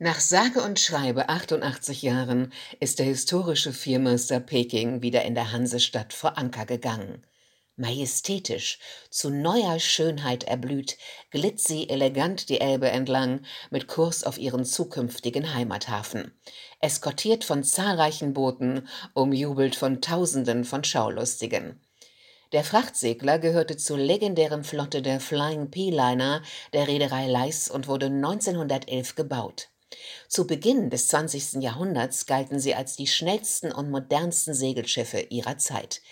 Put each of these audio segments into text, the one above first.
Nach sage und schreibe 88 Jahren ist der historische Viermeister Peking wieder in der Hansestadt vor Anker gegangen. Majestätisch, zu neuer Schönheit erblüht, glitt sie elegant die Elbe entlang, mit Kurs auf ihren zukünftigen Heimathafen. Eskortiert von zahlreichen Booten, umjubelt von Tausenden von Schaulustigen. Der Frachtsegler gehörte zur legendären Flotte der Flying P-Liner der Reederei Leis und wurde 1911 gebaut. Zu Beginn des 20. Jahrhunderts galten sie als die schnellsten und modernsten Segelschiffe ihrer Zeit.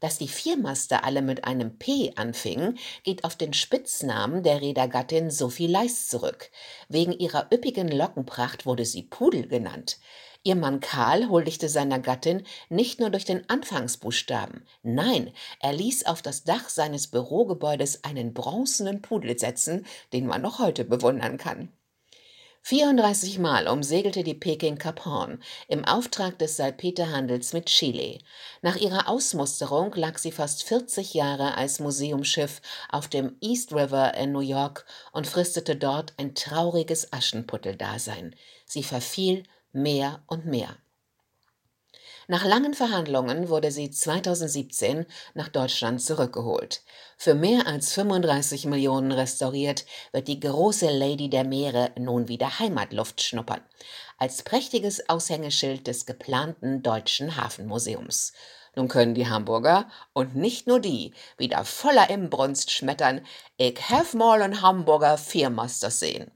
Dass die Viermaster alle mit einem P anfingen, geht auf den Spitznamen der Reedergattin Sophie Leis zurück. Wegen ihrer üppigen Lockenpracht wurde sie Pudel genannt. Ihr Mann Karl huldigte seiner Gattin nicht nur durch den Anfangsbuchstaben, nein, er ließ auf das Dach seines Bürogebäudes einen bronzenen Pudel setzen, den man noch heute bewundern kann. 34 Mal umsegelte die Peking Cap Horn im Auftrag des Salpeterhandels mit Chile. Nach ihrer Ausmusterung lag sie fast 40 Jahre als Museumsschiff auf dem East River in New York und fristete dort ein trauriges Aschenputteldasein. Sie verfiel mehr und mehr. Nach langen Verhandlungen wurde sie 2017 nach Deutschland zurückgeholt. Für mehr als 35 Millionen restauriert wird die große Lady der Meere nun wieder Heimatluft schnuppern. Als prächtiges Aushängeschild des geplanten Deutschen Hafenmuseums. Nun können die Hamburger und nicht nur die wieder voller Imbrunst schmettern, ich have mal einen Hamburger Viermaster sehen.